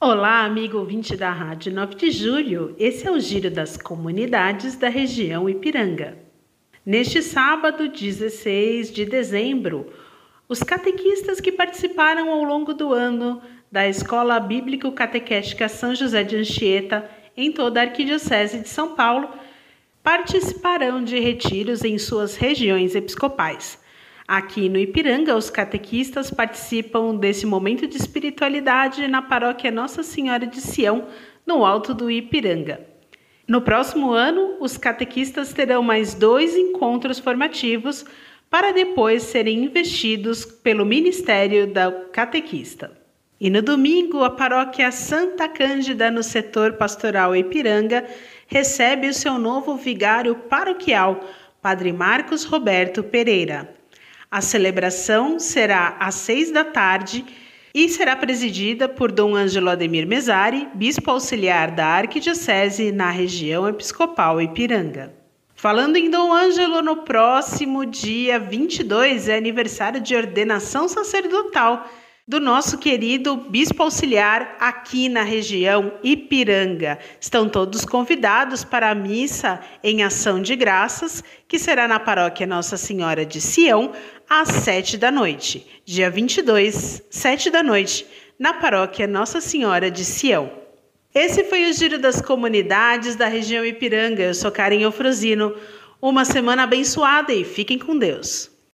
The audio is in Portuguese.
Olá, amigo ouvinte da Rádio 9 de Julho. Esse é o Giro das Comunidades da região Ipiranga. Neste sábado, 16 de dezembro, os catequistas que participaram ao longo do ano da Escola Bíblico Catequética São José de Anchieta, em toda a Arquidiocese de São Paulo, participarão de retiros em suas regiões episcopais. Aqui no Ipiranga, os catequistas participam desse momento de espiritualidade na paróquia Nossa Senhora de Sião, no alto do Ipiranga. No próximo ano, os catequistas terão mais dois encontros formativos para depois serem investidos pelo Ministério da Catequista. E no domingo, a paróquia Santa Cândida, no setor pastoral Ipiranga, recebe o seu novo vigário paroquial, Padre Marcos Roberto Pereira. A celebração será às seis da tarde e será presidida por Dom Ângelo Ademir Mesari, bispo auxiliar da Arquidiocese na região episcopal Ipiranga. Falando em Dom Ângelo, no próximo dia 22 é aniversário de ordenação sacerdotal do nosso querido bispo auxiliar aqui na região Ipiranga. Estão todos convidados para a missa em ação de graças, que será na paróquia Nossa Senhora de Sião, às sete da noite, dia 22, sete da noite, na paróquia Nossa Senhora de Sião. Esse foi o Giro das Comunidades da região Ipiranga. Eu sou Karen Eufrosino. Uma semana abençoada e fiquem com Deus.